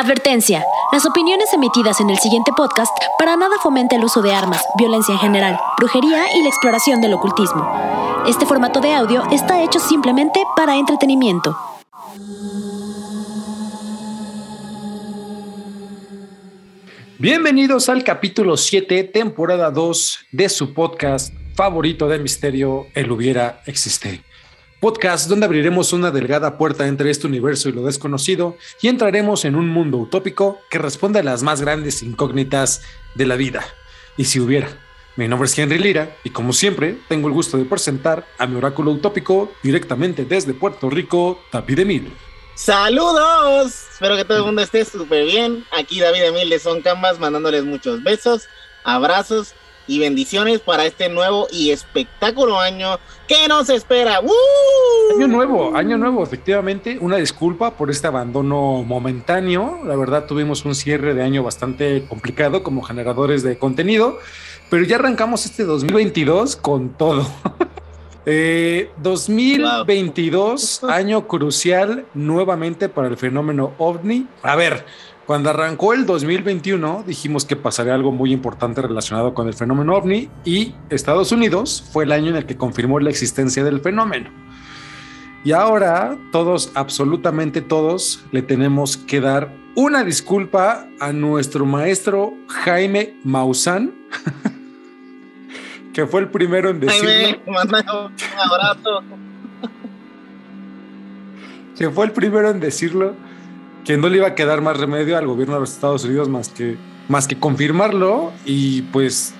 Advertencia. Las opiniones emitidas en el siguiente podcast para nada fomenta el uso de armas, violencia en general, brujería y la exploración del ocultismo. Este formato de audio está hecho simplemente para entretenimiento. Bienvenidos al capítulo 7, temporada 2 de su podcast favorito de misterio, El hubiera existe podcast donde abriremos una delgada puerta entre este universo y lo desconocido y entraremos en un mundo utópico que responde a las más grandes incógnitas de la vida. Y si hubiera. Mi nombre es Henry Lira y como siempre tengo el gusto de presentar a mi oráculo utópico directamente desde Puerto Rico, David Emil. Saludos, espero que todo el mundo esté súper bien. Aquí David Emil de Son Canvas mandándoles muchos besos, abrazos y bendiciones para este nuevo y espectáculo año que nos espera. Año nuevo, año nuevo, efectivamente. Una disculpa por este abandono momentáneo. La verdad, tuvimos un cierre de año bastante complicado como generadores de contenido, pero ya arrancamos este 2022 con todo. 2022, eh, año crucial nuevamente para el fenómeno ovni. A ver, cuando arrancó el 2021, dijimos que pasaría algo muy importante relacionado con el fenómeno ovni y Estados Unidos fue el año en el que confirmó la existencia del fenómeno. Y ahora todos, absolutamente todos, le tenemos que dar una disculpa a nuestro maestro Jaime Maussan, que fue el primero en decirlo. Jaime, un abrazo. que fue el primero en decirlo que no le iba a quedar más remedio al gobierno de los Estados Unidos más que, más que confirmarlo y pues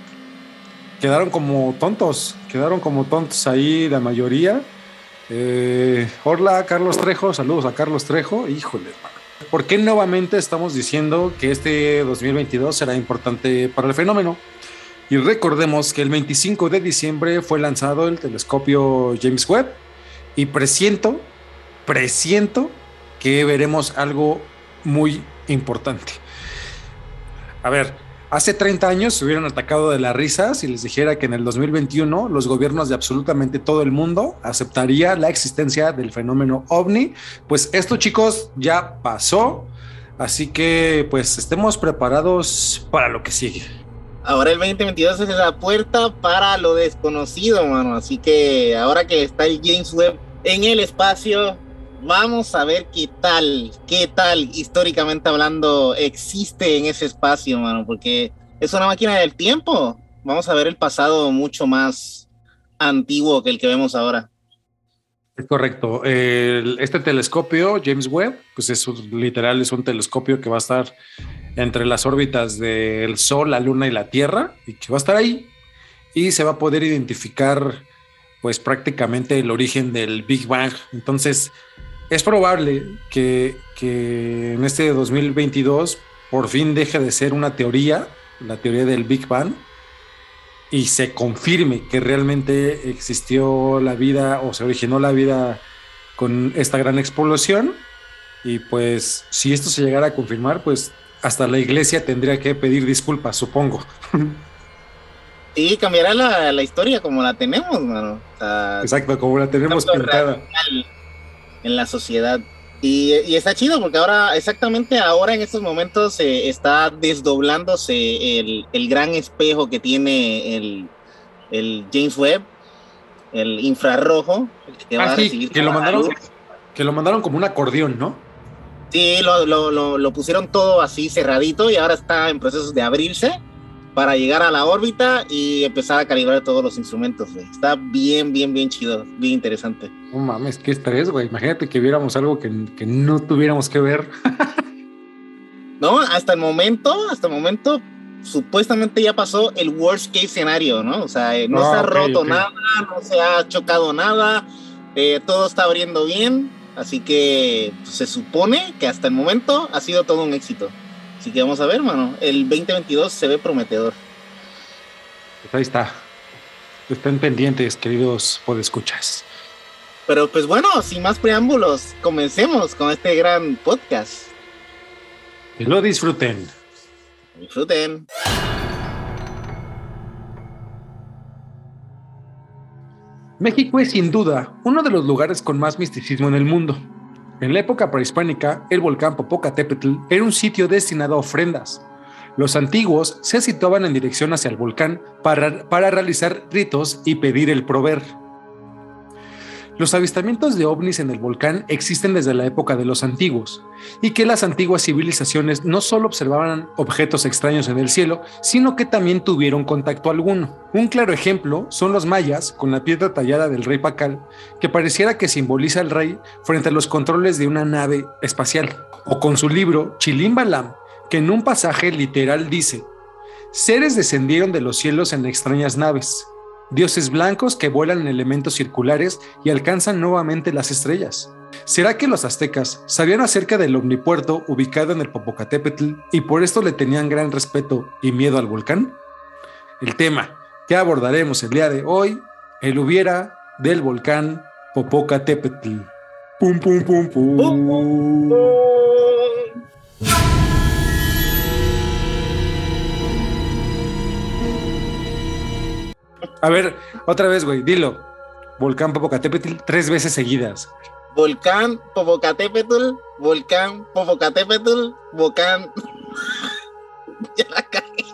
quedaron como tontos, quedaron como tontos ahí la mayoría. Eh, hola Carlos Trejo, saludos a Carlos Trejo, híjole, ¿por qué nuevamente estamos diciendo que este 2022 será importante para el fenómeno? Y recordemos que el 25 de diciembre fue lanzado el telescopio James Webb y presiento, presiento que veremos algo muy importante. A ver, hace 30 años se hubieran atacado de la risa si les dijera que en el 2021 los gobiernos de absolutamente todo el mundo aceptaría la existencia del fenómeno ovni. Pues esto chicos ya pasó, así que pues estemos preparados para lo que sigue. Ahora el 2022 es la puerta para lo desconocido, mano. Así que ahora que está el James Webb en el espacio, Vamos a ver qué tal, qué tal históricamente hablando existe en ese espacio, mano, porque es una máquina del tiempo. Vamos a ver el pasado mucho más antiguo que el que vemos ahora. Es correcto. este telescopio, James Webb, pues es literal, es un telescopio que va a estar entre las órbitas del Sol, la Luna y la Tierra, y que va a estar ahí. Y se va a poder identificar, pues prácticamente el origen del Big Bang. Entonces, es probable que, en este 2022 por fin deje de ser una teoría, la teoría del Big Bang, y se confirme que realmente existió la vida o se originó la vida con esta gran explosión. Y pues si esto se llegara a confirmar, pues hasta la iglesia tendría que pedir disculpas, supongo. Sí, cambiará la, historia como la tenemos, Exacto, como la tenemos pintada en la sociedad. Y, está chido porque ahora, exactamente ahora en estos momentos se está desdoblándose el, el, gran espejo que tiene el, el James Webb, el infrarrojo. Que, ah, que lo, mandaron, que lo mandaron como un acordeón, ¿no? Sí, lo, lo, lo, pusieron todo así cerradito y ahora está en procesos de abrirse para llegar a la órbita y empezar a calibrar todos los instrumentos, Está bien, bien, bien chido, bien interesante. No mames, qué estrés, güey. Imagínate que viéramos algo que, que no tuviéramos que ver. no, hasta el momento, hasta el momento, supuestamente ya pasó el worst case escenario, ¿no? O sea, eh, no, se ha roto nada, no se ha chocado nada, eh, todo está abriendo bien, así que pues, se supone que hasta el momento ha sido todo un éxito. Así que vamos a ver, mano. El 2022 se ve prometedor. Pues ahí está. Estén pendientes, queridos podescuchas. Pero pues bueno, sin más preámbulos, comencemos con este gran podcast. Que lo disfruten. Disfruten. México es sin duda uno de los lugares con más misticismo en el mundo. En la época prehispánica, el volcán Popocatépetl era un sitio destinado a ofrendas. Los antiguos se situaban en dirección hacia el volcán para, para realizar ritos y pedir el prover. Los avistamientos de ovnis en el volcán existen desde la época de los antiguos, y que las antiguas civilizaciones no solo observaban objetos extraños en el cielo, sino que también tuvieron contacto alguno. Un claro ejemplo son los mayas con la piedra tallada del rey Pacal, que pareciera que simboliza al rey frente a los controles de una nave espacial, o con su libro Chilimbalam, que en un pasaje literal dice, seres descendieron de los cielos en extrañas naves, dioses blancos que vuelan en elementos circulares y alcanzan nuevamente las estrellas. ¿Será que los aztecas sabían acerca del omnipuerto ubicado en el Popocatépetl y por esto le tenían gran respeto y miedo al volcán? El tema que abordaremos el día de hoy, el hubiera del volcán Popocatépetl. Pum pum pum pum. A ver, otra vez, güey, dilo. Volcán Popocatépetl tres veces seguidas. Volcán Popocatépetl, volcán Popocatépetl, volcán. ya la cagué.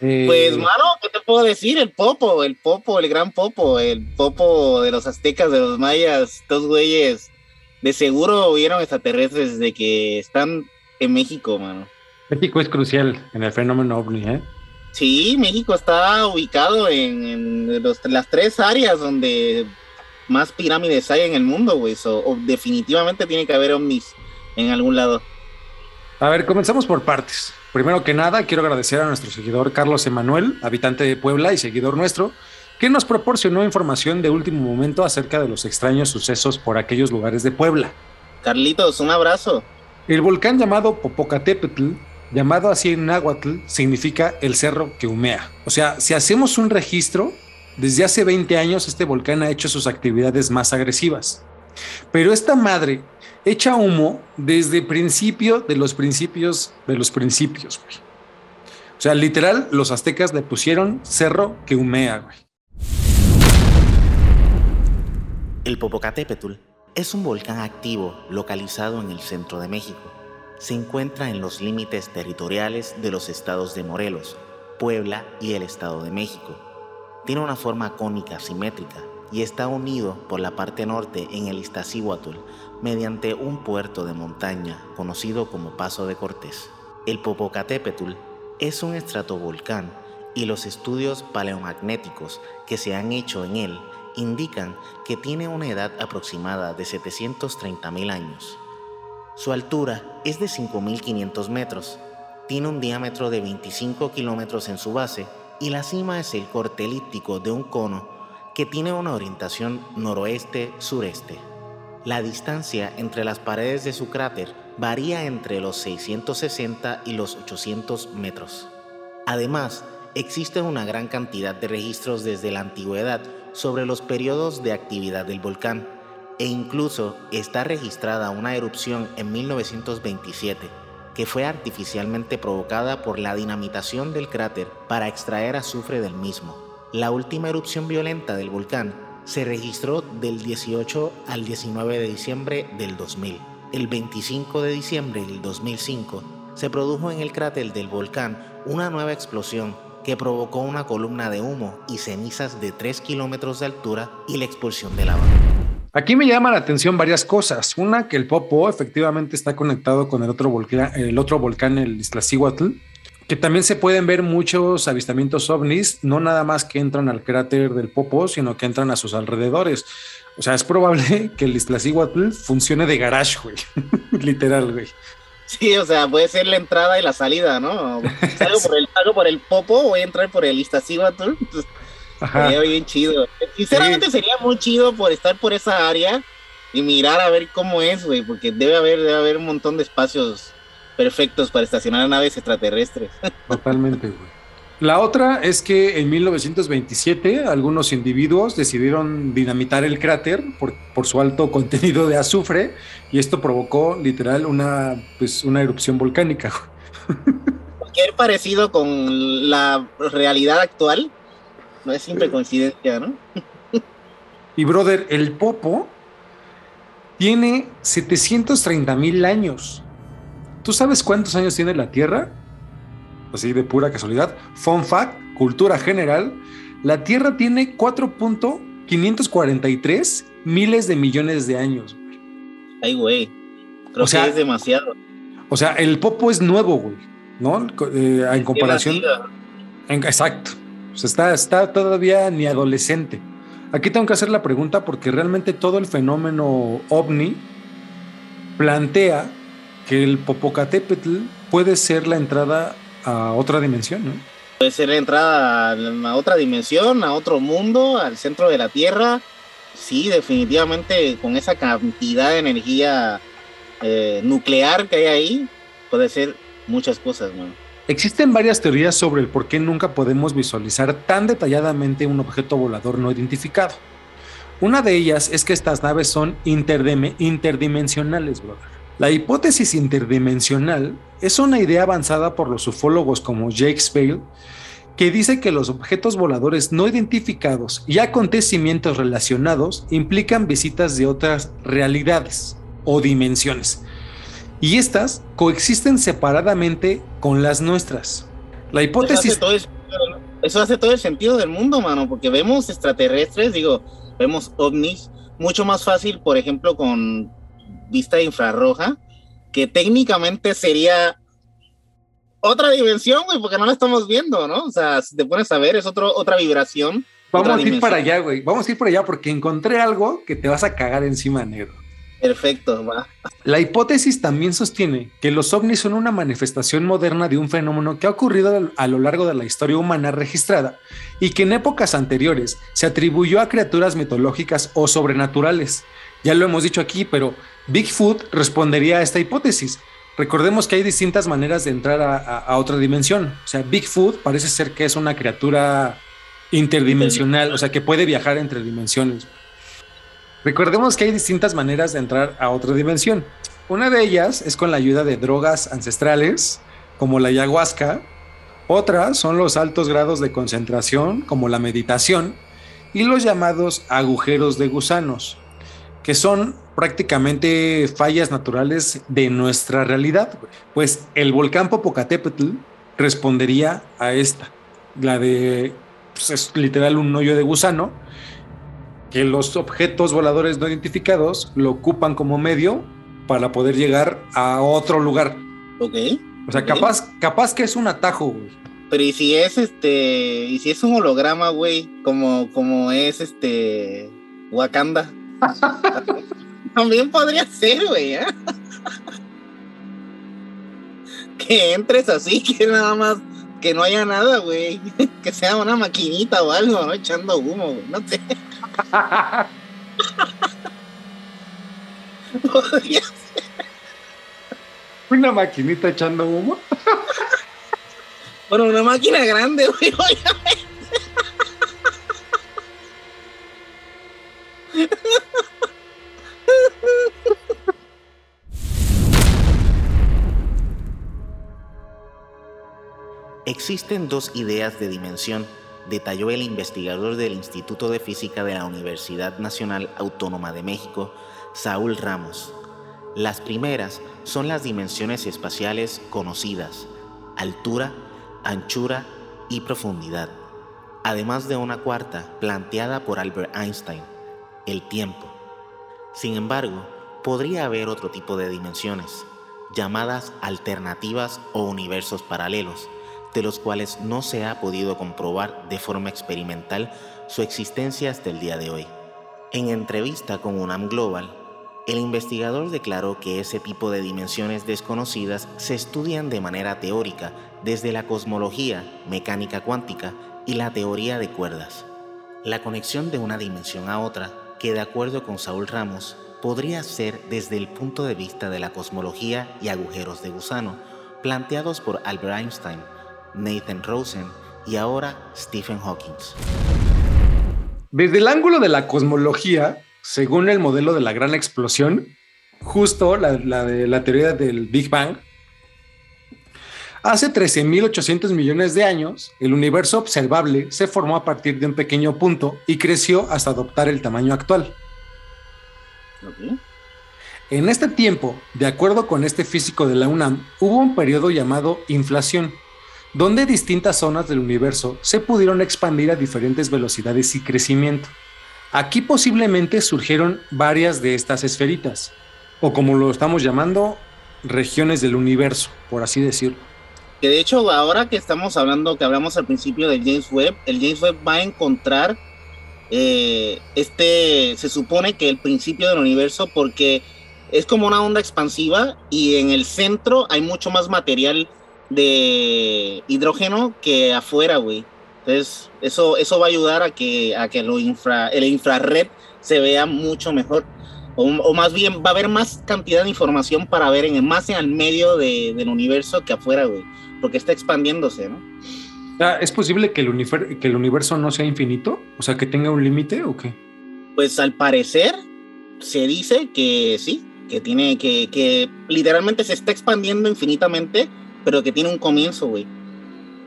Eh, Pues, mano, ¿qué te puedo decir? El Popo, el Popo, el gran Popo, el Popo de los aztecas, de los mayas, estos güeyes. De seguro vieron extraterrestres desde que están en México, mano. México es crucial en el fenómeno ovni, ¿eh? Sí, México está ubicado en, en los- las tres áreas donde más pirámides hay en el mundo, güey. So, o- definitivamente tiene que haber ovnis en algún lado. A ver, comenzamos por partes. Primero que nada, quiero agradecer a nuestro seguidor Carlos Emanuel, habitante de Puebla y seguidor nuestro, que nos proporcionó información de último momento acerca de los extraños sucesos por aquellos lugares de Puebla. Carlitos, un abrazo. El volcán llamado Popocatépetl, llamado así en náhuatl, significa el cerro que humea. O sea, si hacemos un registro, desde hace 20 años este volcán ha hecho sus actividades más agresivas. Pero esta madre echa humo desde principio de los principios de los principios, güey. O sea, literal, los aztecas le pusieron cerro que humea, güey. El Popocatépetl es un volcán activo localizado en el centro de México. Se encuentra en los límites territoriales de los estados de Morelos, Puebla y el Estado de México. Tiene una forma cónica simétrica y está unido por la parte norte en el Iztaccíhuatl mediante un puerto de montaña conocido como Paso de Cortés. El Popocatépetl es un estratovolcán y los estudios paleomagnéticos que se han hecho en él indican que tiene una edad aproximada de 730.000 años. Su altura es de 5.500 metros, tiene un diámetro de 25 kilómetros en su base y la cima es el corte elíptico de un cono que tiene una orientación noroeste-sureste. La distancia entre las paredes de su cráter varía entre los 660 y los 800 metros. Además, existe una gran cantidad de registros desde la antigüedad sobre los periodos de actividad del volcán e incluso está registrada una erupción en 1927 que fue artificialmente provocada por la dinamitación del cráter para extraer azufre del mismo. La última erupción violenta del volcán se registró del 18 al 19 de diciembre del 2000. El 25 de diciembre del 2005 se produjo en el cráter del volcán una nueva explosión que provocó una columna de humo y cenizas de 3 kilómetros de altura y la expulsión de lava. Aquí me llama la atención varias cosas. Una, que el Popo efectivamente está conectado con el otro volcán, el otro volcán, el Iztaccíhuatl, que también se pueden ver muchos avistamientos ovnis, no nada más que entran al cráter del Popo, sino que entran a sus alrededores. O sea, es probable que el Iztaccíhuatl funcione de garage, güey. Literal, güey. Sí, o sea, puede ser la entrada y la salida, ¿no? Salgo por el, salgo por el Popo, voy a entrar por el Iztaccíhuatl. Sería bien chido. Sinceramente sería muy chido por estar por esa área y mirar a ver cómo es, güey, porque debe haber, debe haber un montón de espacios perfectos para estacionar naves extraterrestres. Totalmente, güey. La otra es que en 1927 algunos individuos decidieron dinamitar el cráter por, por su alto contenido de azufre y esto provocó literal una, pues, una erupción volcánica. cualquier parecido con la realidad actual no es simple coincidencia, ¿no? Y brother, el Popo tiene 730 mil años. ¿Tú sabes cuántos años tiene la Tierra? Así de pura casualidad. Fun fact, cultura general. La Tierra tiene 4.543 miles de millones de años. Ay, güey. Creo que es demasiado. O sea, el Popo es nuevo, güey. ¿No? Eh, en comparación. exacto. O sea, está, está todavía ni adolescente. Aquí tengo que hacer la pregunta porque realmente todo el fenómeno ovni plantea que el Popocatépetl puede ser la entrada a otra dimensión, ¿no? Puede ser la entrada a otra dimensión, a otro mundo, al centro de la Tierra. Sí, definitivamente con esa cantidad de energía eh, nuclear que hay ahí, puede ser muchas cosas, ¿no? Existen varias teorías sobre el por qué nunca podemos visualizar tan detalladamente un objeto volador no identificado. Una de ellas es que estas naves son interdimensionales, brother. La hipótesis interdimensional es una idea avanzada por los ufólogos como Jake Spale, que dice que los objetos voladores no identificados y acontecimientos relacionados implican visitas de otras realidades o dimensiones, y estas coexisten separadamente con las nuestras. La hipótesis... Eso hace, todo el, eso hace todo el sentido del mundo, mano, porque vemos extraterrestres, digo, vemos ovnis, mucho más fácil, por ejemplo, con vista infrarroja, que técnicamente sería otra dimensión, güey, porque no la estamos viendo, ¿no? O sea, si te pones a ver, es otro, otra vibración. Vamos a ir para allá, güey. Vamos a ir para allá porque encontré algo que te vas a cagar encima, negro. Perfecto, va. La hipótesis también sostiene que los ovnis son una manifestación moderna de un fenómeno que ha ocurrido a lo largo de la historia humana registrada y que en épocas anteriores se atribuyó a criaturas mitológicas o sobrenaturales. Ya lo hemos dicho aquí, pero Bigfoot respondería a esta hipótesis. Recordemos que hay distintas maneras de entrar a, otra dimensión. O sea, Bigfoot parece ser que es una criatura interdimensional, o sea, que puede viajar entre dimensiones. Recordemos que hay distintas maneras de entrar a otra dimensión. Una de ellas es con la ayuda de drogas ancestrales, como la ayahuasca. Otra son los altos grados de concentración, como la meditación. Y los llamados agujeros de gusanos, que son prácticamente fallas naturales de nuestra realidad. Pues el volcán Popocatépetl respondería a esta, la de, pues, es literal un hoyo de gusano, que los objetos voladores no identificados lo ocupan como medio para poder llegar a otro lugar. Ok. O sea, capaz, capaz que es un atajo, güey. Pero y si es este, y si es un holograma, güey, como, como es este Wakanda. También podría ser, güey. ¿eh? que entres así, que nada más, que no haya nada, güey. que sea una maquinita o algo, ¿no? Echando humo, güey. No sé. Una maquinita echando humo. bueno, una máquina grande, güey, Existen dos ideas de dimensión detalló el investigador del Instituto de Física de la Universidad Nacional Autónoma de México, Saúl Ramos. Las primeras son las dimensiones espaciales conocidas, altura, anchura y profundidad, además de una cuarta planteada por Albert Einstein, el tiempo. Sin embargo, podría haber otro tipo de dimensiones, llamadas alternativas o universos paralelos, de los cuales no se ha podido comprobar de forma experimental su existencia hasta el día de hoy. En entrevista con UNAM Global, el investigador declaró que ese tipo de dimensiones desconocidas se estudian de manera teórica desde la cosmología, mecánica cuántica y la teoría de cuerdas. La conexión de una dimensión a otra, que de acuerdo con Saúl Ramos, podría ser desde el punto de vista de la cosmología y agujeros de gusano, planteados por Albert Einstein, Nathan Rosen y ahora Stephen Hawking. Desde el ángulo de la cosmología, según el modelo de la gran explosión, justo la, de la teoría del Big Bang, Hace 13.800 millones de años, el universo observable se formó a partir de un pequeño punto y creció hasta adoptar el tamaño actual. En este tiempo, de acuerdo con este físico de la UNAM, hubo un periodo llamado inflación, donde distintas zonas del universo se pudieron expandir a diferentes velocidades y crecimiento. Aquí posiblemente surgieron varias de estas esferitas, o como lo estamos llamando, regiones del universo, por así decirlo. Que de hecho, ahora que estamos hablando, que hablamos al principio del James Webb, el James Webb va a encontrar eh, este, se supone que el principio del universo, porque es como una onda expansiva y en el centro hay mucho más material de hidrógeno que afuera, güey. Entonces, eso, eso va a ayudar a que, a que lo infra, el infrared se vea mucho mejor. O, más bien, va a haber más cantidad de información para ver en más en el medio del universo que afuera, güey. Porque está expandiéndose, ¿no? ¿Es posible que el, que el universo no sea infinito? O sea, que tenga un límite o qué? Pues al parecer se dice que sí, que tiene que, que literalmente se está expandiendo infinitamente, pero que tiene un comienzo, güey.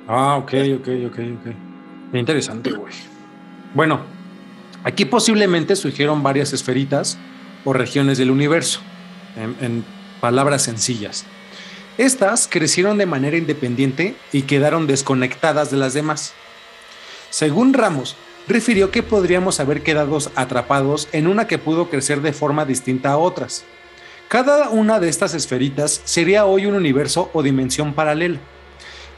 Ah, ok, ok, ok, ok. Interesante, güey. Bueno, aquí posiblemente surgieron varias esferitas o regiones del universo, en, palabras sencillas. Estas crecieron de manera independiente y quedaron desconectadas de las demás. Según Ramos, refirió que podríamos haber quedado atrapados en una que pudo crecer de forma distinta a otras. Cada una de estas esferitas sería hoy un universo o dimensión paralela,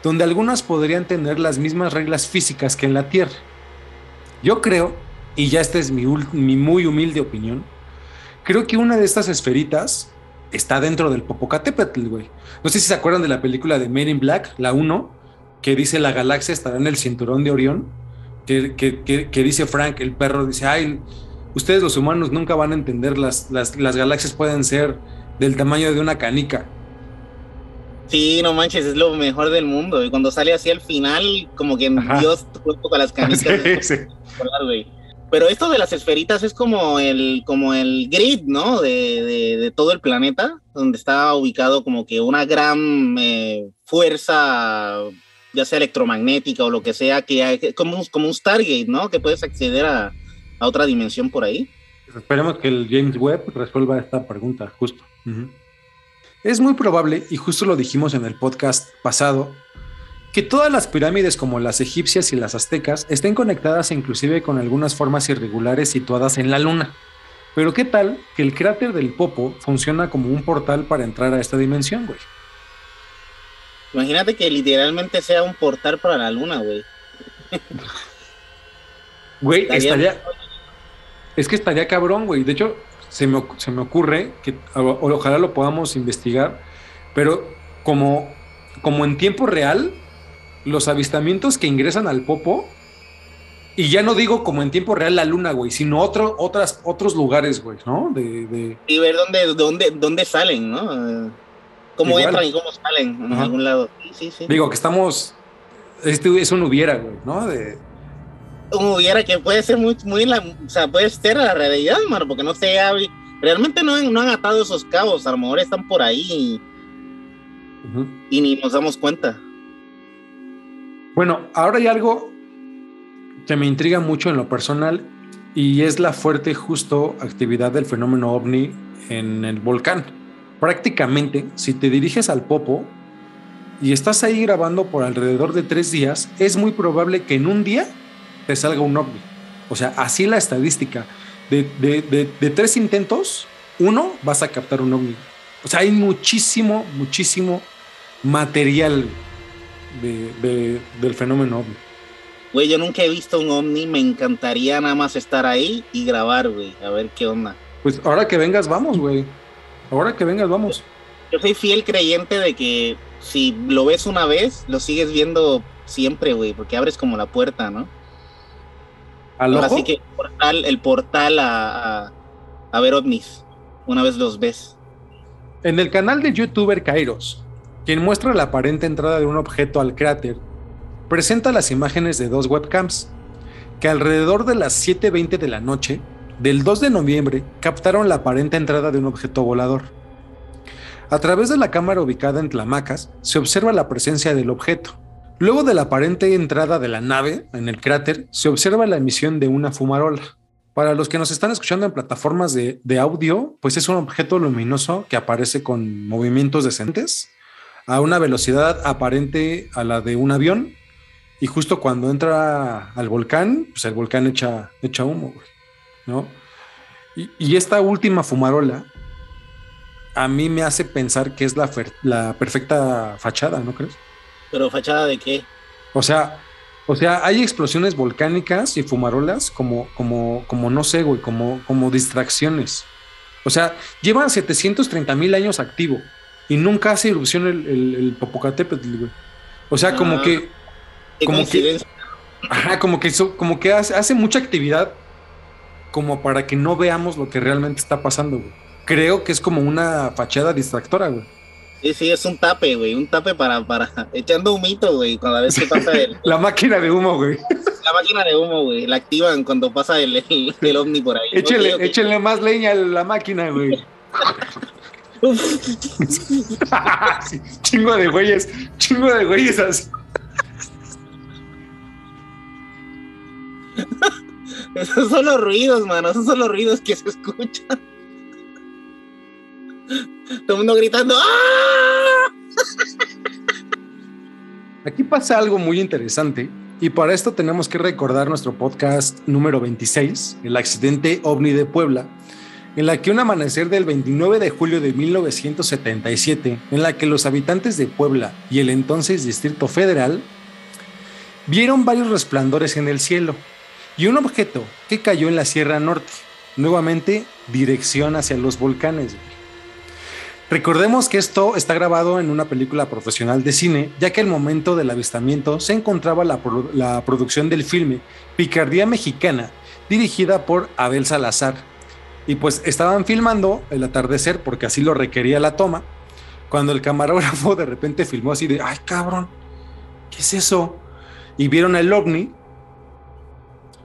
donde algunas podrían tener las mismas reglas físicas que en la Tierra. Yo creo, y ya esta es mi, muy humilde opinión, creo que una de estas esferitas está dentro del Popocatépetl, güey. No sé si se acuerdan de la película de Men in Black, la 1, que dice la galaxia estará en el cinturón de Orión, que, que, dice Frank, el perro, dice, ay, ustedes los humanos nunca van a entender, las, las, las galaxias pueden ser del tamaño de una canica. Sí, no manches, es lo mejor del mundo. Y cuando sale así al final, como que Dios con las canicas. Sí, sí. Pero esto de las esferitas es como el, como el grid, ¿no? De, de, todo el planeta, donde está ubicado como que una gran eh, fuerza, ya sea electromagnética o lo que sea, que hay, como, como un Stargate, ¿no? Que puedes acceder a, a otra dimensión por ahí. Esperemos que el James Webb resuelva esta pregunta, justo. Es muy probable, y justo lo dijimos en el podcast pasado, que todas las pirámides como las egipcias y las aztecas estén conectadas inclusive con algunas formas irregulares situadas en la luna. Pero ¿qué tal que el cráter del Popo funciona como un portal para entrar a esta dimensión, güey? Imagínate que literalmente sea un portal para la luna, güey. Güey, estaría... Es que estaría cabrón, güey. De hecho, se me, se me ocurre que ojalá lo podamos investigar, pero como, como en tiempo real, los avistamientos que ingresan al Popo, y ya no digo como en tiempo real la luna, güey, sino otro, otras, otros lugares, güey, ¿no? De, Y ver dónde, dónde, dónde salen, ¿no? Cómo entran y cómo salen en algún lado. Sí, sí, Digo que estamos. Este es un hubiera, güey, ¿no? De. Un hubiera que puede ser muy, muy la, o sea, puede ser la realidad, mano, porque no sé, realmente no han, no han atado esos cabos, a lo mejor están por ahí y ni nos damos cuenta. Bueno, ahora hay algo que me intriga mucho en lo personal y es la fuerte justo actividad del fenómeno ovni en el volcán. Prácticamente, si te diriges al Popo y estás ahí grabando por alrededor de tres días, es muy probable que en un día te salga un ovni. O sea, así la estadística. De, de tres intentos, uno vas a captar un ovni. O sea, hay muchísimo, muchísimo material de, del fenómeno ovni. Güey, yo nunca he visto un ovni, me encantaría nada más estar ahí y grabar, güey, a ver qué onda. Pues ahora que vengas, vamos, güey. Ahora que vengas, vamos. Yo soy fiel creyente de que si lo ves una vez, lo sigues viendo siempre, güey, porque abres como la puerta, ¿no? Así que el portal, el portal a, a, a ver ovnis, una vez los ves. En el canal de youtuber Kairos, quien muestra la aparente entrada de un objeto al cráter, presenta las imágenes de dos webcams, que alrededor de las 7.20 de la noche del 2 de noviembre captaron la aparente entrada de un objeto volador. A través de la cámara ubicada en Tlamacas se observa la presencia del objeto. Luego de la aparente entrada de la nave en el cráter, se observa la emisión de una fumarola. Para los que nos están escuchando en plataformas de, de audio, pues es un objeto luminoso que aparece con movimientos descendentes a una velocidad aparente a la de un avión. Y justo cuando entra al volcán, pues el volcán echa, echa humo, güey, ¿no? Y, y esta última fumarola a mí me hace pensar que es la, perfecta fachada, ¿no crees? Pero fachada de qué? O sea, o sea, hay explosiones volcánicas y fumarolas como, como, como no sé, güey, como, como distracciones. O sea, llevan 730 mil años activo y nunca hace erupción el, el, el Popocatépetl, güey. O sea, como Ah. que, ¿Qué Como que- ajá, como que, so- como que hace, hace mucha actividad como para que no veamos lo que realmente está pasando, güey. Creo que es como una fachada distractora, güey. Sí, sí, es un tape, güey. Un tape para, para echando humito, güey. Cada vez que pasa el- La máquina de humo, güey. la máquina de humo, güey. La activan cuando pasa el, el, el ovni por ahí. Échenle, Ok, ok. échenle más leña a la máquina, güey. Sí, chingo de güeyes, chingo de güeyes así. Esos son los ruidos, mano. Esos son los ruidos que se escuchan. Todo el mundo gritando. ¡Ah! Aquí pasa algo muy interesante y para esto tenemos que recordar nuestro podcast número 26, el accidente ovni de Puebla, en la que un amanecer del 29 de julio de 1977, en la que los habitantes de Puebla y el entonces Distrito Federal vieron varios resplandores en el cielo y un objeto que cayó en la Sierra Norte, nuevamente dirección hacia los volcanes. Recordemos que esto está grabado en una película profesional de cine, ya que al momento del avistamiento se encontraba la, la producción del filme Picardía Mexicana, dirigida por Abel Salazar. Y pues estaban filmando el atardecer porque así lo requería la toma, cuando el camarógrafo de repente filmó así de, ay cabrón, ¿qué es eso? Y vieron el ovni.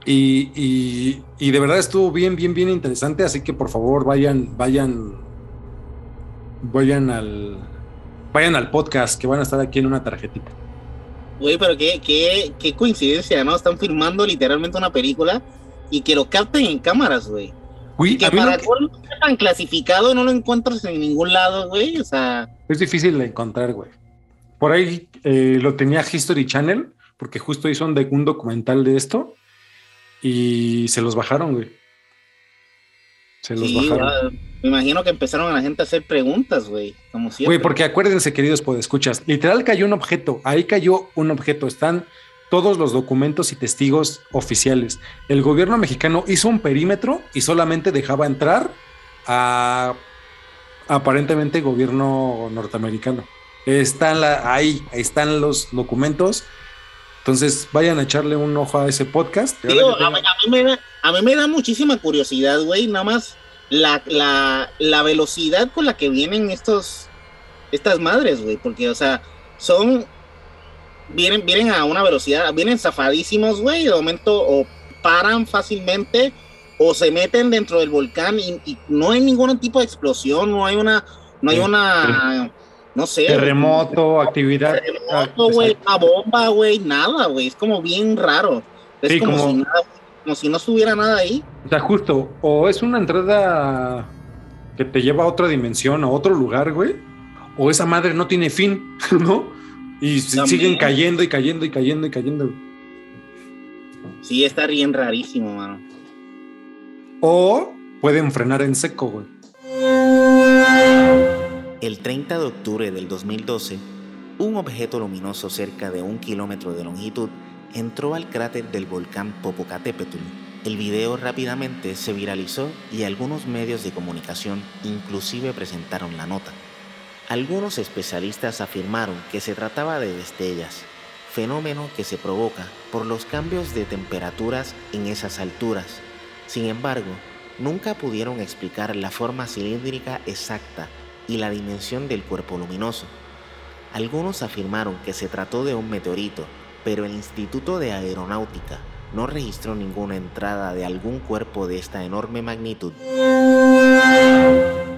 Y, y- y de verdad estuvo bien, bien, bien interesante, así que por favor vayan, vayan vayan al vayan al podcast que van a estar aquí en una tarjetita. Güey, pero qué, qué, qué coincidencia, ¿no? Están filmando literalmente una película y que lo capten en cámaras, güey. Uy, Que para que- está tan clasificado no lo encuentras en ningún lado, güey. O sea, es difícil de encontrar, güey. Por ahí eh, lo tenía History Channel, porque justo hizo un, documental de esto y se los bajaron, güey. Se los sí, bajaron. va, me imagino que empezaron a la gente a hacer preguntas, güey. Como siempre. Güey, porque acuérdense, queridos podescuchas, literal cayó un objeto, ahí cayó un objeto, están todos los documentos y testigos oficiales. El gobierno mexicano hizo un perímetro y solamente dejaba entrar a aparentemente gobierno norteamericano. Están la, ahí, ahí están los documentos. Entonces vayan a echarle un ojo a ese podcast. A mí me da, a mí me da muchísima curiosidad, güey, nada más la, la, la velocidad con la que vienen estos, estas madres, güey, porque, o sea, son, vienen, vienen a una velocidad, vienen zafadísimos, güey, de momento o paran fácilmente o se meten dentro del volcán y, y no hay ningún tipo de explosión, no hay una, no hay una, no sé. terremoto, actividad. terremoto, güey, una bomba, güey, nada, güey, es como bien raro. Es Sí, como, como- si nada, como si no estuviera nada ahí. O sea, justo, o es una entrada que te lleva a otra dimensión, a otro lugar, güey, o esa madre no tiene fin, ¿no? Y También. siguen cayendo y cayendo y cayendo y cayendo. Sí, está bien rarísimo, mano. O pueden frenar en seco, güey. El 30 de octubre del 2012, un objeto luminoso cerca de un kilómetro de longitud entró al cráter del volcán Popocatépetl. El video rápidamente se viralizó y algunos medios de comunicación inclusive presentaron la nota. Algunos especialistas afirmaron que se trataba de destellas, fenómeno que se provoca por los cambios de temperaturas en esas alturas. Sin embargo, nunca pudieron explicar la forma cilíndrica exacta y la dimensión del cuerpo luminoso. Algunos afirmaron que se trató de un meteorito, pero el Instituto de Aeronáutica no registró ninguna entrada de algún cuerpo de esta enorme magnitud.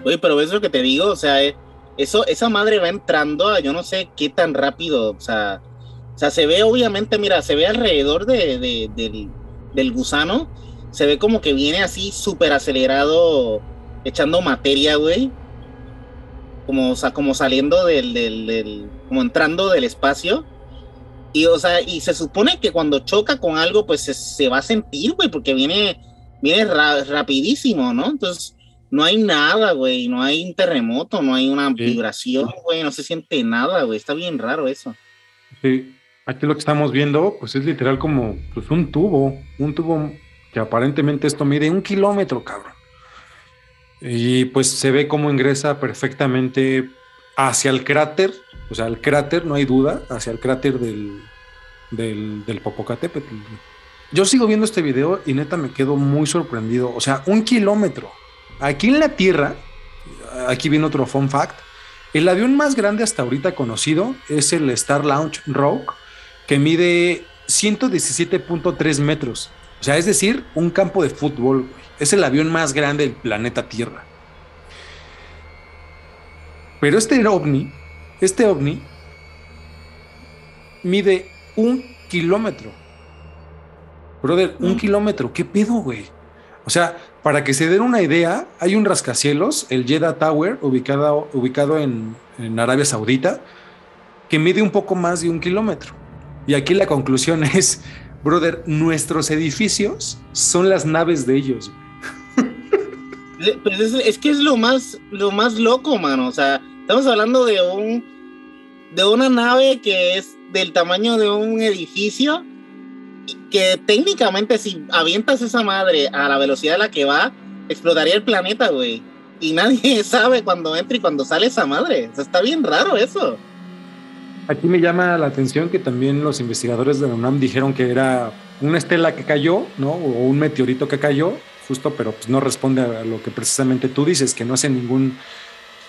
Oye, pero ves lo que te digo, o sea, eh, eso, esa madre va entrando a yo no sé qué tan rápido, o sea, o sea, se ve obviamente, mira, se ve alrededor de, del, del, gusano, se ve como que viene así súper acelerado, echando materia, güey. Como, o sea, como saliendo del, del, como entrando del espacio. Y, o sea, y se supone que cuando choca con algo, pues se, va a sentir, güey, porque viene, viene rapidísimo, ¿no? Entonces, no hay nada, güey, no hay un terremoto, no hay una vibración, güey, no se siente nada, güey, está bien raro eso. Sí, aquí lo que estamos viendo, pues es literal como pues, un tubo, un tubo que aparentemente esto mide un kilómetro, cabrón. Y pues se ve cómo ingresa perfectamente hacia el cráter, o sea, el cráter, no hay duda, hacia el cráter del, del, del Popocatépetl. Yo sigo viendo este video y neta me quedo muy sorprendido. O sea, un kilómetro. Aquí en la Tierra, aquí viene otro fun fact, el avión más grande hasta ahorita conocido es el Star Launch Rogue, que mide 117.3 metros. O sea, es decir, un campo de fútbol. Es el avión más grande del planeta Tierra. Pero este ovni, este ovni, mide un kilómetro. Brother, un mm. kilómetro. ¿Qué pedo, güey? O sea, para que se den una idea, hay un rascacielos, el Jeddah Tower, ubicado, ubicado en, en Arabia Saudita, que mide un poco más de un kilómetro. Y aquí la conclusión es, brother, nuestros edificios son las naves de ellos. Pues es, que es lo más, lo más loco, mano. O sea, estamos hablando de un, de una nave que es del tamaño de un edificio, que técnicamente si avientas esa madre a la velocidad a la que va, explotaría el planeta, güey. Y nadie sabe cuándo entra y cuándo sale esa madre. O sea, está bien raro eso. Aquí me llama la atención que también los investigadores de la UNAM dijeron que era una estela que cayó, ¿no? O un meteorito que cayó, justo, pero pues no responde a lo que precisamente tú dices, que no hace ningún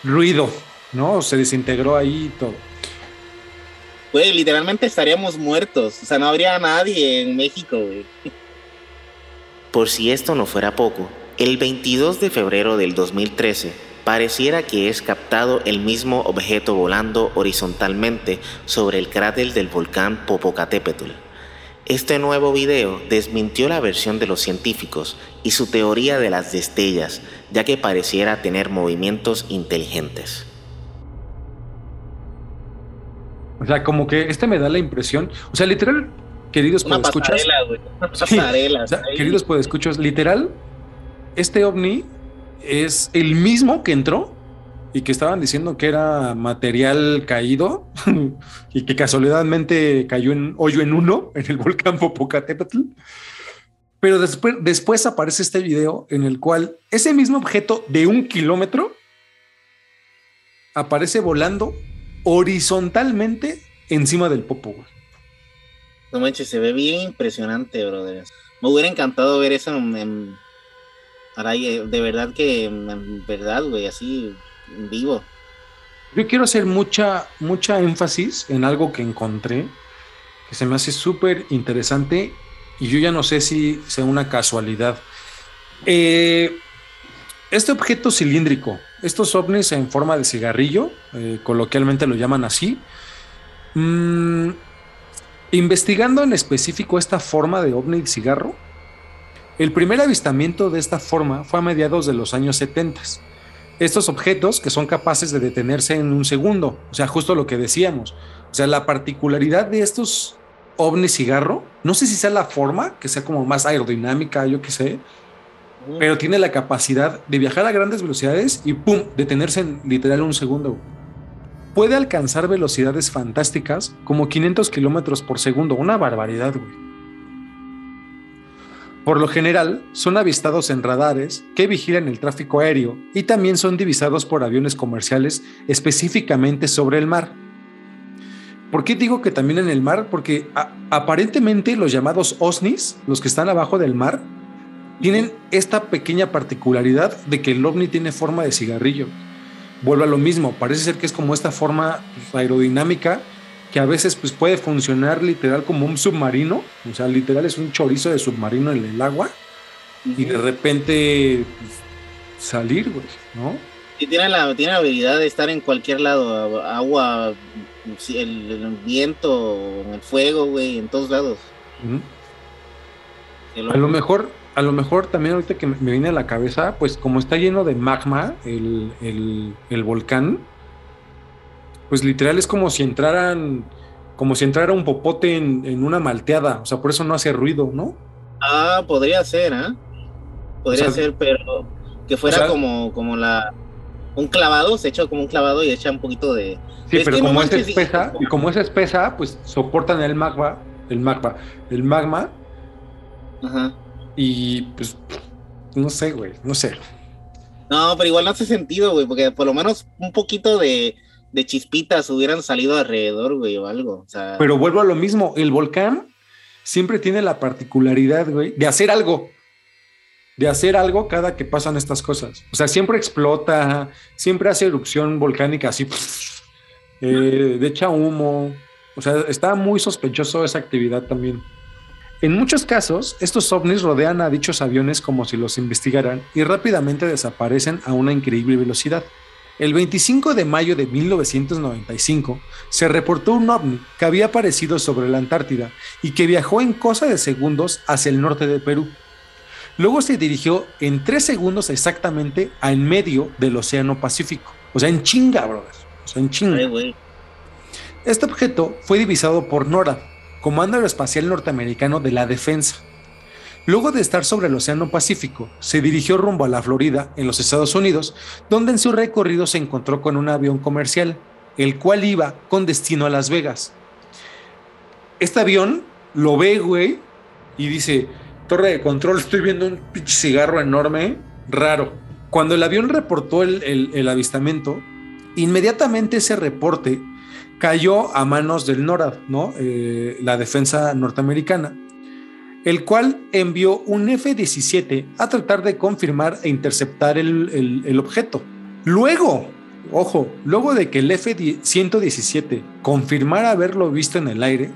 ruido, ¿no? Se desintegró ahí y todo. Literalmente estaríamos muertos. O sea, no habría nadie en México. Por si esto no fuera poco, el 22 de febrero del 2013, pareciera que es captado el mismo objeto volando horizontalmente sobre el cráter del volcán Popocatépetl. Este nuevo video desmintió la versión de los científicos y su teoría de las destellas, ya que pareciera tener movimientos inteligentes. O sea, como que este me da la impresión, o sea, literal, queridos escuchas, queridos escuchas, literal, este ovni es el mismo que entró y que estaban diciendo que era material caído y que casualmente cayó en hoyo en uno en el volcán Popocatépetl. Pero después, después aparece este video en el cual ese mismo objeto de un kilómetro aparece volando horizontalmente encima del popo. No manches, se ve bien impresionante, brother. Me hubiera encantado ver eso en eh, de verdad que, en verdad, güey, así, en vivo. Yo quiero hacer mucha, mucha énfasis en algo que encontré, que se me hace súper interesante y yo ya no sé si sea una casualidad. Eh, este objeto cilíndrico, estos ovnis en forma de cigarrillo, eh, coloquialmente lo llaman así, mm, investigando en específico esta forma de ovni cigarro, el primer avistamiento de esta forma fue a mediados de los años 70. Estos objetos que son capaces de detenerse en un segundo, o sea, justo lo que decíamos. O sea, la particularidad de estos ovnis cigarro, no sé si sea la forma, que sea como más aerodinámica, yo qué sé, pero tiene la capacidad de viajar a grandes velocidades y ¡pum! detenerse en literal un segundo. Puede alcanzar velocidades fantásticas como 500 kilómetros por segundo, una barbaridad, güey. Por lo general, son avistados en radares que vigilan el tráfico aéreo y también son divisados por aviones comerciales específicamente sobre el mar. ¿Por qué digo que también en el mar? Porque aparentemente los llamados OSNIs, los que están abajo del mar, tienen esta pequeña particularidad de que el ovni tiene forma de cigarrillo. Vuelve a lo mismo, parece ser que es como esta forma aerodinámica que a veces pues, puede funcionar literal como un submarino, o sea, literal es un chorizo de submarino en el agua, y de repente pues, salir, güey, ¿no? Y tiene la, tiene la habilidad de estar en cualquier lado, agua, el, viento, el fuego, güey, en todos lados. A lo mejor, a lo mejor también ahorita que me viene a la cabeza, pues como está lleno de magma el, el volcán, pues literal es como si entraran, como si entrara un popote en, una malteada, o sea, por eso no hace ruido, ¿no? Ah, podría ser, ¿eh? Podría ser, pero que fuera como, como la un clavado, se echa como un clavado y echa un poquito de. Sí, pero como es espesa, y como es espesa, pues soportan el magma, el magma, el magma. Ajá. Y pues, no sé, güey, no sé. No, pero igual no hace sentido, güey, porque por lo menos un poquito de, de chispitas hubieran salido alrededor, güey, o algo. Pero vuelvo a lo mismo, el volcán siempre tiene la particularidad, güey, de hacer algo. De hacer algo cada que pasan estas cosas. O sea, siempre explota, siempre hace erupción volcánica así, eh, de echa humo. O sea, está muy sospechoso esa actividad también. En muchos casos, estos ovnis rodean a dichos aviones como si los investigaran y rápidamente desaparecen a una increíble velocidad. El 25 de mayo de 1995 se reportó un ovni que había aparecido sobre la Antártida y que viajó en cosa de segundos hacia el norte de Perú. Luego se dirigió en tres segundos exactamente a en medio del Océano Pacífico. O sea, en chinga, brother. O sea, en chinga. Este objeto fue divisado por NORAD, Comando Aeroespacial Norteamericano de la Defensa, Luego de estar sobre el Océano Pacífico, se dirigió rumbo a la Florida, en los Estados Unidos, donde en su recorrido se encontró con un avión comercial, el cual iba con destino a Las Vegas. Este avión lo ve, güey, y dice, torre de control, estoy viendo un pinche cigarro enorme, raro. Cuando el avión reportó el, avistamiento, inmediatamente ese reporte cayó a manos del NORAD, ¿no? Eh, la defensa norteamericana el cual envió un F-17 a tratar de confirmar e interceptar el, objeto. Luego, ojo, luego de que el F-117 confirmara haberlo visto en el aire,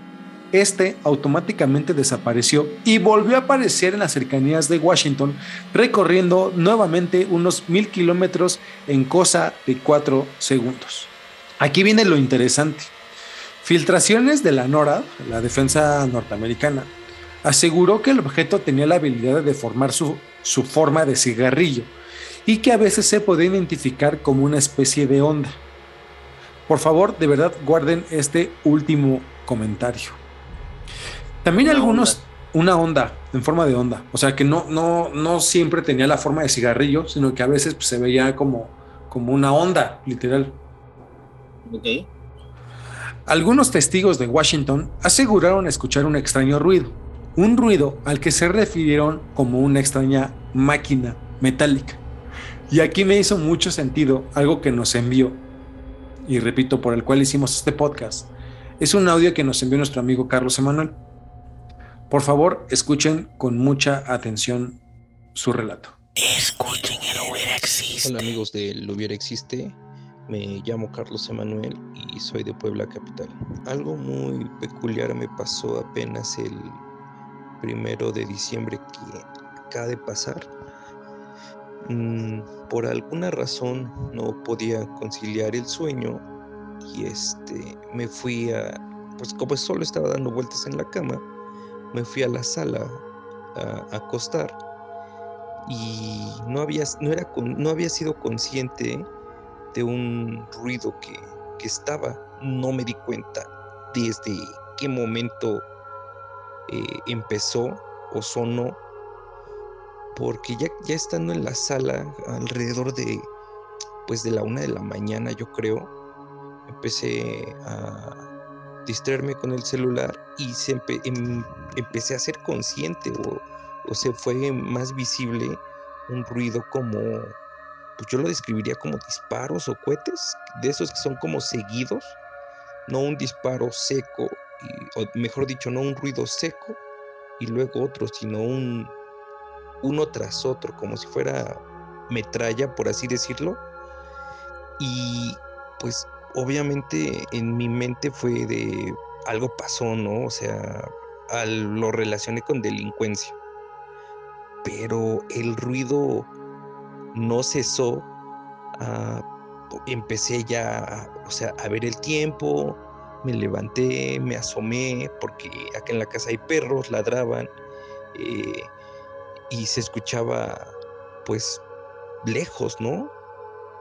este automáticamente desapareció y volvió a aparecer en las cercanías de Washington, recorriendo nuevamente unos mil kilómetros en cosa de cuatro segundos. Aquí viene lo interesante. Filtraciones de la NORAD, la defensa norteamericana, aseguró que el objeto tenía la habilidad de deformar su, su forma de cigarrillo y que a veces se puede identificar como una especie de onda. Por favor, de verdad, guarden este último comentario. También algunos, una onda, en forma de onda. O sea, que no, no, no siempre tenía la forma de cigarrillo, sino que a veces pues, se veía como, como una onda, literal. Algunos testigos de Washington aseguraron escuchar un extraño ruido un ruido al que se refirieron como una extraña máquina metálica. Y aquí me hizo mucho sentido algo que nos envió, y repito, por el cual hicimos este podcast. Es un audio que nos envió nuestro amigo Carlos Emanuel. Por favor, escuchen con mucha atención su relato. Escuchen el Hubiera Existe. Hola amigos del Hubiera Existe. Me llamo Carlos Emanuel y soy de Puebla Capital. Algo muy peculiar me pasó apenas el primero de diciembre que acaba de pasar. Mm, por alguna razón no podía conciliar el sueño y este me fui a pues como solo estaba dando vueltas en la cama me fui a la sala a, acostar y no había no era no había sido consciente de un ruido que, que estaba. No me di cuenta desde qué momento eh, empezó o sonó, porque ya, ya estando en la sala, alrededor de, pues de la una de la mañana, yo creo, empecé a distraerme con el celular y em, empecé a ser consciente o, o se fue más visible un ruido como, pues yo lo describiría como disparos o cohetes, de esos que son como seguidos, no un disparo seco o mejor dicho, no un ruido seco y luego otro, sino un uno tras otro, como si fuera metralla, por así decirlo. Y pues obviamente en mi mente fue de algo pasó, ¿no? O sea, lo relacioné con delincuencia. Pero el ruido no cesó empecé ya, o sea, a ver el tiempo, me levanté, me asomé, porque acá en la casa hay perros, ladraban, eh, y se escuchaba, pues, lejos, ¿no?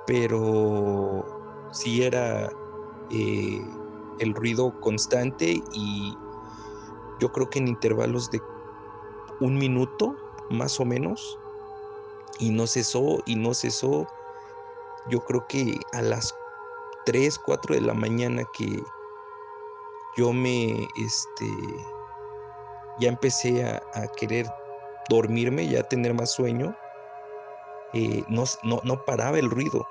Pero sí era eh, el ruido constante y yo creo que en intervalos de un minuto, más o menos, y no cesó, y no cesó. Yo creo que a las 3, 4 de la mañana que yo me, este, ya empecé a, querer dormirme, ya tener más sueño, eh, no, no, paraba el ruido.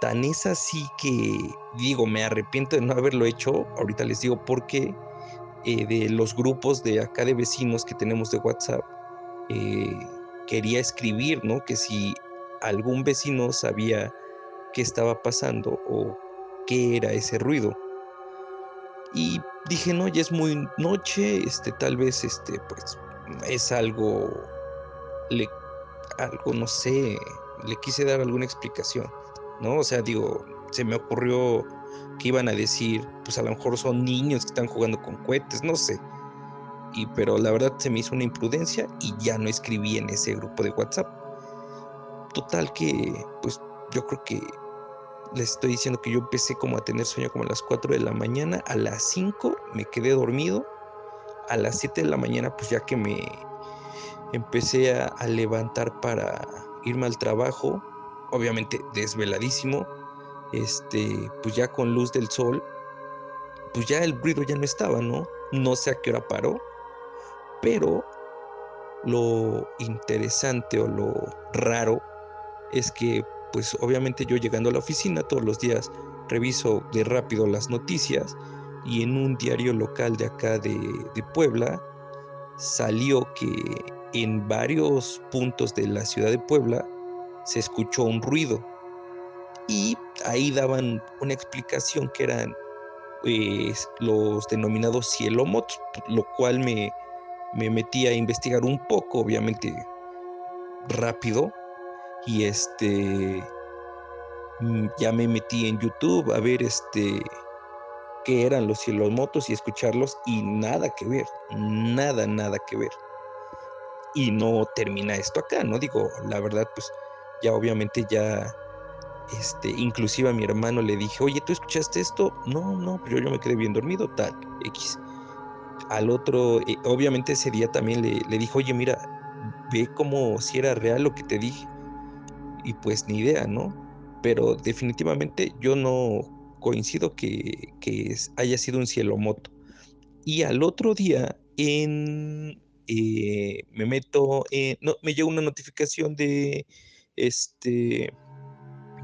Tan es así que digo, me arrepiento de no haberlo hecho. Ahorita les digo por qué. Eh, de los grupos de acá de vecinos que tenemos de WhatsApp, eh, quería escribir, ¿no? Que si algún vecino sabía qué estaba pasando o qué era ese ruido. Y dije, no, ya es muy noche, este, tal vez, este, pues, es algo, le, algo, no sé, le quise dar alguna explicación, ¿no? O sea, digo, se me ocurrió que iban a decir, pues a lo mejor son niños que están jugando con cohetes, no sé. Y, pero la verdad se me hizo una imprudencia y ya no escribí en ese grupo de WhatsApp. Total que, pues yo creo que les estoy diciendo que yo empecé como a tener sueño como a las 4 de la mañana, a las 5 me quedé dormido, a las 7 de la mañana pues ya que me empecé a, a levantar para irme al trabajo, obviamente desveladísimo, este, pues ya con luz del sol, pues ya el ruido ya no estaba, ¿no? No sé a qué hora paró, pero lo interesante o lo raro es que pues obviamente yo llegando a la oficina todos los días reviso de rápido las noticias y en un diario local de acá de, Puebla salió que en varios puntos de la ciudad de Puebla se escuchó un ruido y ahí daban una explicación que eran pues, los denominados cielomotos, lo cual me, me metí a investigar un poco, obviamente rápido, y este mm, ya me metí en YouTube a ver este qué eran los cielomotos y escucharlos y nada que ver, nada, nada que ver. Y no termina esto acá, ¿no? Digo, la verdad, pues ya obviamente ya este, inclusive a mi hermano le dije, oye, ¿tú escuchaste esto? No, no, pero yo me quedé bien dormido, tal, X. Al otro, eh, obviamente ese día también le, le dije, oye, mira, ve como si era real lo que te dije. Y pues ni idea, ¿no? Pero definitivamente yo no coincido que, que haya sido un cielo moto. Y al otro día, en, eh, me meto, no, me llegó una notificación de, este,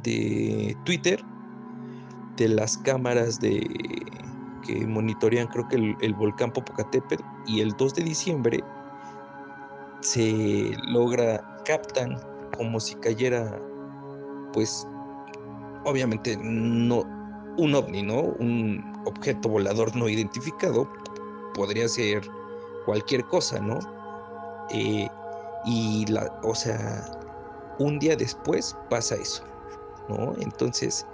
de Twitter, de las cámaras de que monitorean creo que el, volcán Popocatépetl y el 2 de diciembre se logra, captan como si cayera, pues, obviamente no un ovni, ¿no? Un objeto volador no identificado, podría ser cualquier cosa, ¿no? Eh, y la, o sea, un día después pasa eso. Entonces,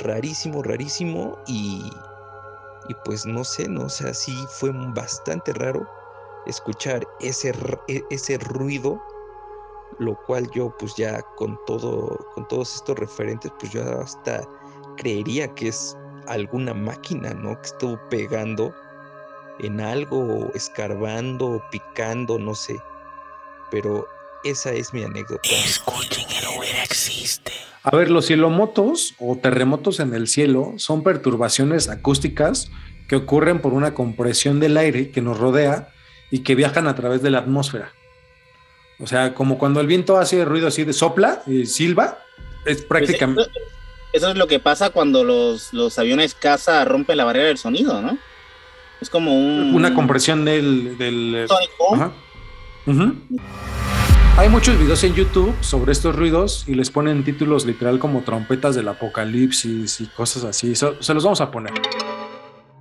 rarísimo, rarísimo y, y pues no sé, ¿no? O sea, sí fue bastante raro escuchar ese, e, ese ruido, lo cual yo pues ya con todo, con todos estos referentes, pues yo hasta creería que es alguna máquina, ¿no? Que estuvo pegando en algo, escarbando, picando, no sé. Pero esa es mi anécdota. Escuchen, el existe. A ver, los cielomotos o terremotos en el cielo son perturbaciones acústicas que ocurren por una compresión del aire que nos rodea y que viajan a través de la atmósfera. O sea, como cuando el viento hace ruido así de sopla y silba, es pues prácticamente... eso, es lo que pasa cuando los, aviones caza rompen la barrera del sonido, ¿no? Es como un... Una compresión del... del... Ajá. Hay muchos videos en YouTube sobre estos ruidos y les ponen títulos literal como trompetas del apocalipsis y cosas así. se los vamos a poner.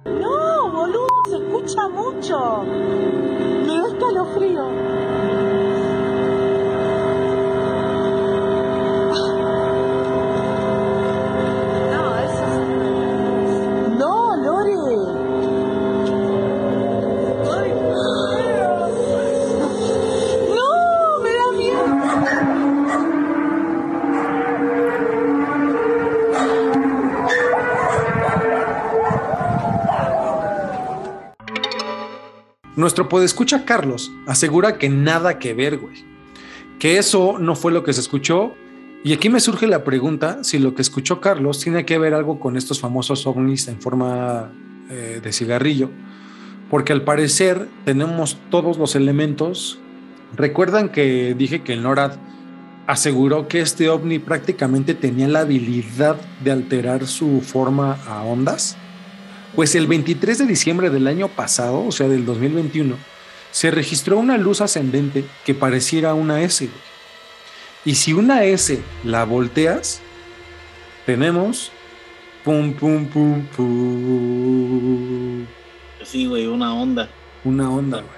No, boludo, se escucha mucho. Nuestro podescucha Carlos asegura que nada que ver, güey. Que eso no fue lo que se escuchó. Y aquí me surge la pregunta si lo que escuchó Carlos tiene que ver algo con estos famosos ovnis en forma eh, de cigarrillo. Porque al parecer tenemos todos los elementos. Recuerdan que dije que el NORAD aseguró que este ovni prácticamente tenía la habilidad de alterar su forma a ondas. Pues el 23 de diciembre del año pasado, o sea, del 2021, se registró una luz ascendente que pareciera una S. Y si una S la volteas, tenemos pum pum pum pum. Sí, güey, una onda. Una onda, güey.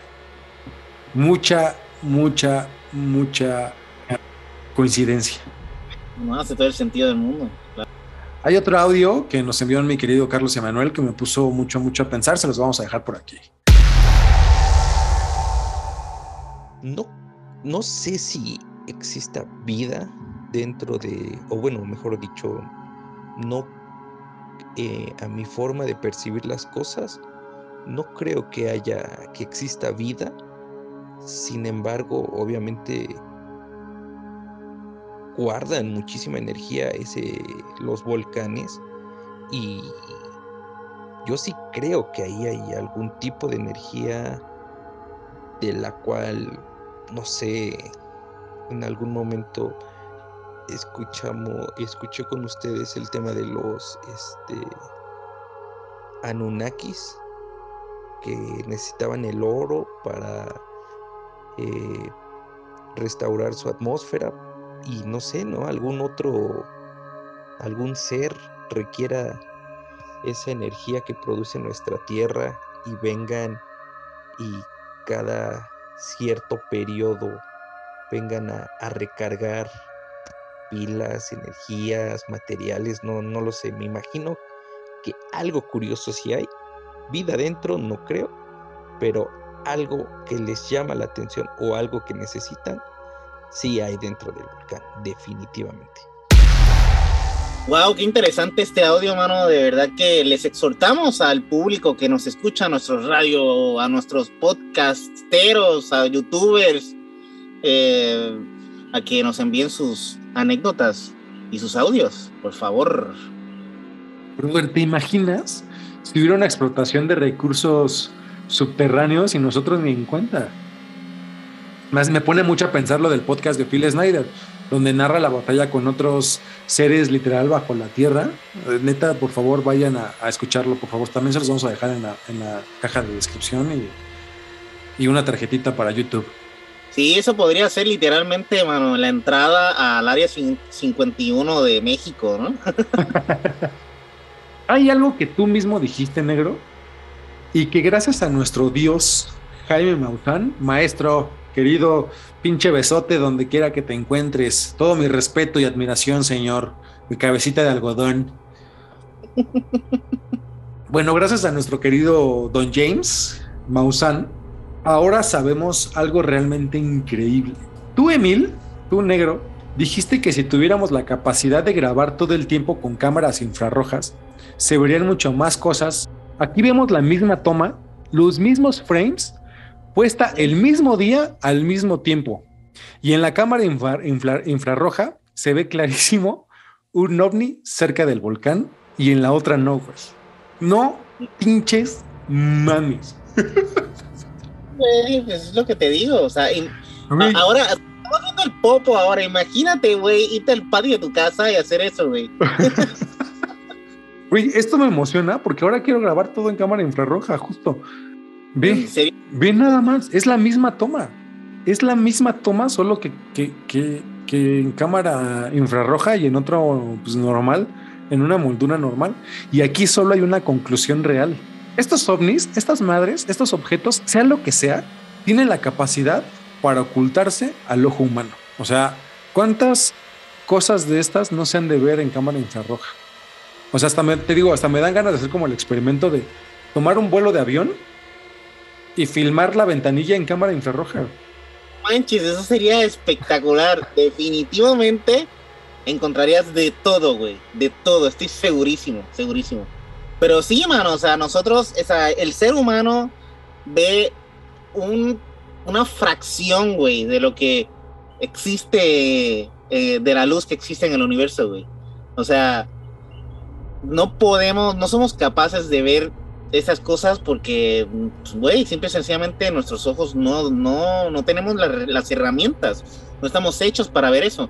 Mucha, mucha, mucha coincidencia. No hace todo el sentido del mundo. Hay otro audio que nos envió mi querido Carlos Emanuel que me puso mucho, mucho a pensar. Se los vamos a dejar por aquí. No, no sé si exista vida dentro de, o bueno, mejor dicho, no eh, a mi forma de percibir las cosas, no creo que haya, que exista vida. Sin embargo, obviamente guardan muchísima energía ese, los volcanes y yo sí creo que ahí hay algún tipo de energía de la cual, no sé, en algún momento escuchamos, escuché con ustedes el tema de los este, Anunnakis que necesitaban el oro para eh, restaurar su atmósfera y no sé, ¿no? Algún otro, algún ser requiera esa energía que produce nuestra tierra y vengan y cada cierto periodo vengan a, recargar pilas, energías, materiales, no, no lo sé, me imagino que algo curioso si hay, vida dentro no creo, pero algo que les llama la atención o algo que necesitan, sí hay dentro del volcán, definitivamente. Wow, qué interesante este audio, mano. De verdad que les exhortamos al público que nos escucha, a nuestros radio, a nuestros podcasteros, a youtubers, eh, a que nos envíen sus anécdotas y sus audios, por favor. Robert, ¿te imaginas si hubiera una explotación de recursos subterráneos y nosotros ni en cuenta? Más me pone mucho a pensar lo del podcast de Phil Snyder, donde narra la batalla con otros seres literal bajo la tierra. Eh, neta, por favor, vayan a, escucharlo, por favor. También se los vamos a dejar en la, caja de descripción y, y, una tarjetita para YouTube. Sí, eso podría ser literalmente, mano, la entrada al área 51 de México, ¿no? Hay algo que tú mismo dijiste, negro, y que gracias a nuestro Dios, Jaime Maussan, maestro, querido pinche besote donde quiera que te encuentres. Todo mi respeto y admiración, señor. Mi cabecita de algodón. Bueno, gracias a nuestro querido Don James Maussan, ahora sabemos algo realmente increíble. Tú, Emil, tú negro, dijiste que si tuviéramos la capacidad de grabar todo el tiempo con cámaras infrarrojas, se verían mucho más cosas. Aquí vemos la misma toma, los mismos frames, puesta el mismo día al mismo tiempo. Y en la cámara infrarroja se ve clarísimo un ovni cerca del volcán y en la otra no, güey. No pinches mames. Güey, pues es lo que te digo. O sea, ahora estamos viendo el popo ahora. Imagínate, güey, irte al patio de tu casa y hacer eso, güey. Güey, esto me emociona porque ahora quiero grabar todo en cámara infrarroja, justo. Ve, ve nada más, es la misma toma. Es la misma toma, solo que, que, en cámara infrarroja y en otro pues, normal, en una moldura normal. Y aquí solo hay una conclusión real. Estos ovnis, estas madres, estos objetos, sea lo que sea, tienen la capacidad para ocultarse al ojo humano. O sea, ¿cuántas cosas de estas no se han de ver en cámara infrarroja? O sea, hasta me, te digo, hasta me dan ganas de hacer como el experimento de tomar un vuelo de avión y filmar la ventanilla en cámara infrarroja. Manches, eso sería espectacular. Definitivamente encontrarías de todo, güey. De todo, estoy segurísimo, segurísimo. Pero sí, mano, o sea, nosotros, el ser humano ve un, una fracción, güey, de lo que existe, eh, de la luz que existe en el universo, güey. O sea, no podemos, no somos capaces de ver esas cosas porque, pues, güey, simple y sencillamente nuestros ojos no, no, no tenemos las herramientas, no estamos hechos para ver eso.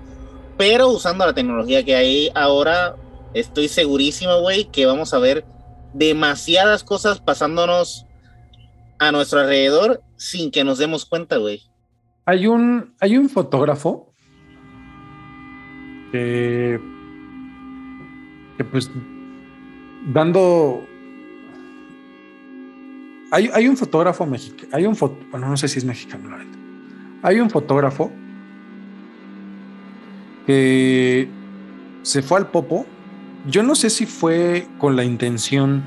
Pero usando la tecnología que hay ahora, estoy segurísimo, güey, que vamos a ver demasiadas cosas pasándonos a nuestro alrededor sin que nos demos cuenta, güey. Hay un, hay un fotógrafo que, que pues dando hay, un fotógrafo mexicano, hay un foto, bueno, no sé si es mexicano, la verdad. Hay un fotógrafo que se fue al Popo. Yo no sé si fue con la intención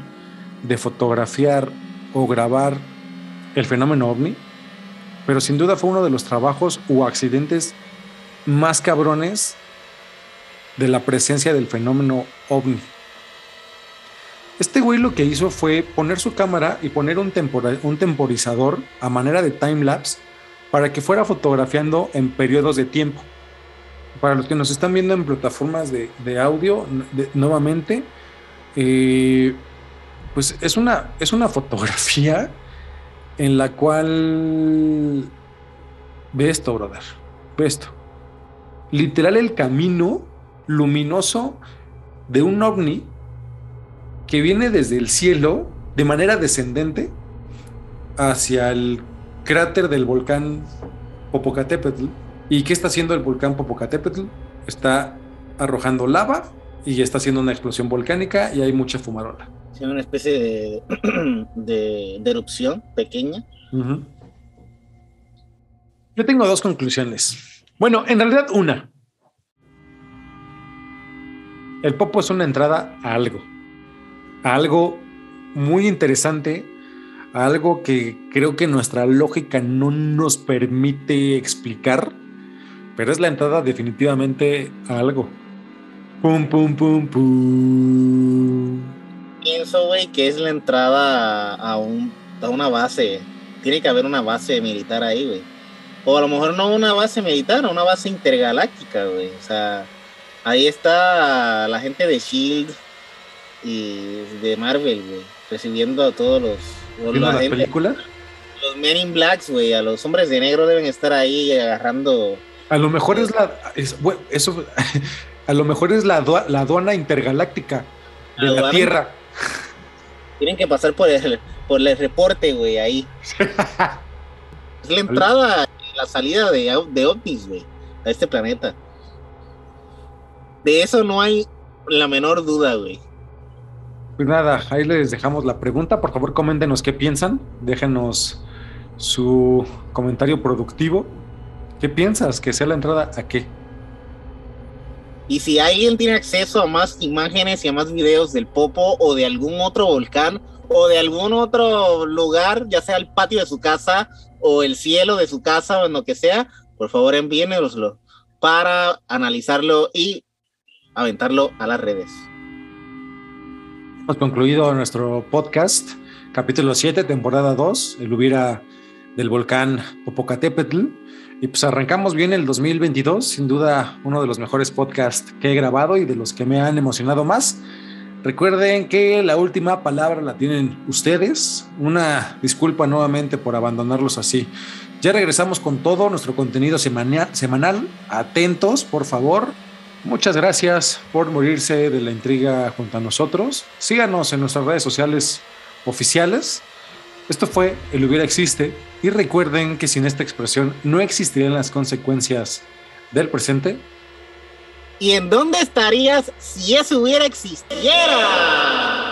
de fotografiar o grabar el fenómeno ovni, pero sin duda fue uno de los trabajos o accidentes más cabrones de la presencia del fenómeno ovni. Este güey lo que hizo fue poner su cámara y poner un, temporizador a manera de time lapse para que fuera fotografiando en periodos de tiempo. Para los que nos están viendo en plataformas de, audio, nuevamente, eh, pues es una, es una fotografía en la cual ve esto, brother. Ve esto. Literal el camino luminoso de un ovni que viene desde el cielo de manera descendente hacia el cráter del volcán Popocatépetl. ¿Y qué está haciendo el volcán Popocatépetl? Está arrojando lava y está haciendo una explosión volcánica y hay mucha fumarola. Es una especie de, erupción pequeña. Yo tengo dos conclusiones. Bueno, en realidad una. El Popo es una entrada a algo algo muy interesante, algo que creo que nuestra lógica no nos permite explicar, pero es la entrada definitivamente a algo. Pum, pum, pum, pum. Pienso, güey, que es la entrada a, un, a una base. Tiene que haber una base militar ahí, güey. O a lo mejor no una base militar, una base intergaláctica, güey. O sea, ahí está la gente de Shield, y de Marvel, güey, recibiendo a todos los... la película? Los Men in Blacks, güey, a los hombres de negro deben estar ahí agarrando... A lo mejor es la... eso, a lo mejor es la, la aduana intergaláctica de la, Tierra. Tienen que pasar por el, por el reporte, güey, ahí. es la entrada y la salida de, de ovnis, güey, a este planeta. De eso no hay la menor duda, güey. Pues nada, ahí les dejamos la pregunta. Por favor, coméntenos qué piensan. Déjenos su comentario productivo. ¿Qué piensas? ¿Que sea la entrada a qué? Y si alguien tiene acceso a más imágenes y a más videos del Popo o de algún otro volcán o de algún otro lugar, ya sea el patio de su casa o el cielo de su casa o en lo que sea, por favor envíenoslo para analizarlo y aventarlo a las redes. Hemos concluido nuestro podcast, capítulo 7, temporada 2, el hubiera del volcán Popocatépetl. Y pues arrancamos bien el 2022, sin duda uno de los mejores podcasts que he grabado y de los que me han emocionado más. Recuerden que la última palabra la tienen ustedes. Una disculpa nuevamente por abandonarlos así. Ya regresamos con todo nuestro contenido semanal. Atentos, por favor. Muchas gracias por morirse de la intriga junto a nosotros. Síganos en nuestras redes sociales oficiales. Esto fue El hubiera existe y recuerden que sin esta expresión no existirían las consecuencias del presente. ¿Y en dónde estarías si eso hubiera existiera?